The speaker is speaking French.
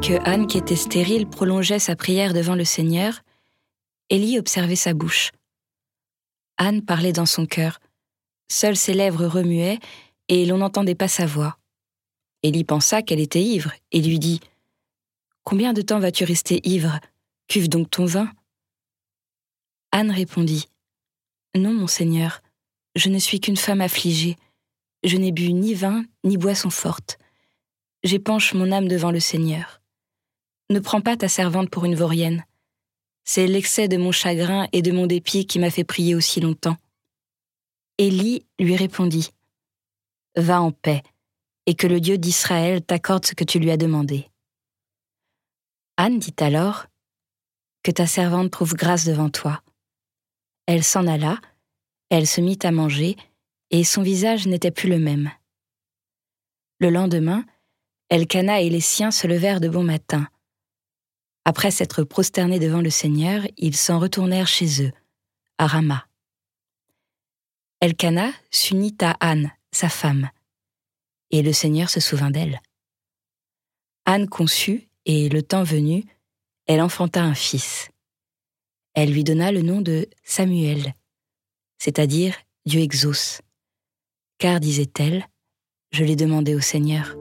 que Anne, qui était stérile, prolongeait sa prière devant le Seigneur, Élie observait sa bouche. Anne parlait dans son cœur. Seules ses lèvres remuaient et l'on n'entendait pas sa voix. Élie pensa qu'elle était ivre et lui dit Combien de temps vas-tu rester ivre? Cuve donc ton vin Anne répondit Non, mon Seigneur, je ne suis qu'une femme affligée. Je n'ai bu ni vin ni boisson forte. J'épanche mon âme devant le Seigneur. Ne prends pas ta servante pour une vaurienne. C'est l'excès de mon chagrin et de mon dépit qui m'a fait prier aussi longtemps. Élie lui répondit Va en paix, et que le Dieu d'Israël t'accorde ce que tu lui as demandé. Anne dit alors Que ta servante trouve grâce devant toi. Elle s'en alla, elle se mit à manger, et son visage n'était plus le même. Le lendemain, Elkana et les siens se levèrent de bon matin. Après s'être prosternés devant le Seigneur, ils s'en retournèrent chez eux, à Rama. Elkana s'unit à Anne, sa femme, et le Seigneur se souvint d'elle. Anne conçut, et le temps venu, elle enfanta un fils. Elle lui donna le nom de Samuel, c'est-à-dire Dieu exauce. Car, disait-elle, je l'ai demandé au Seigneur.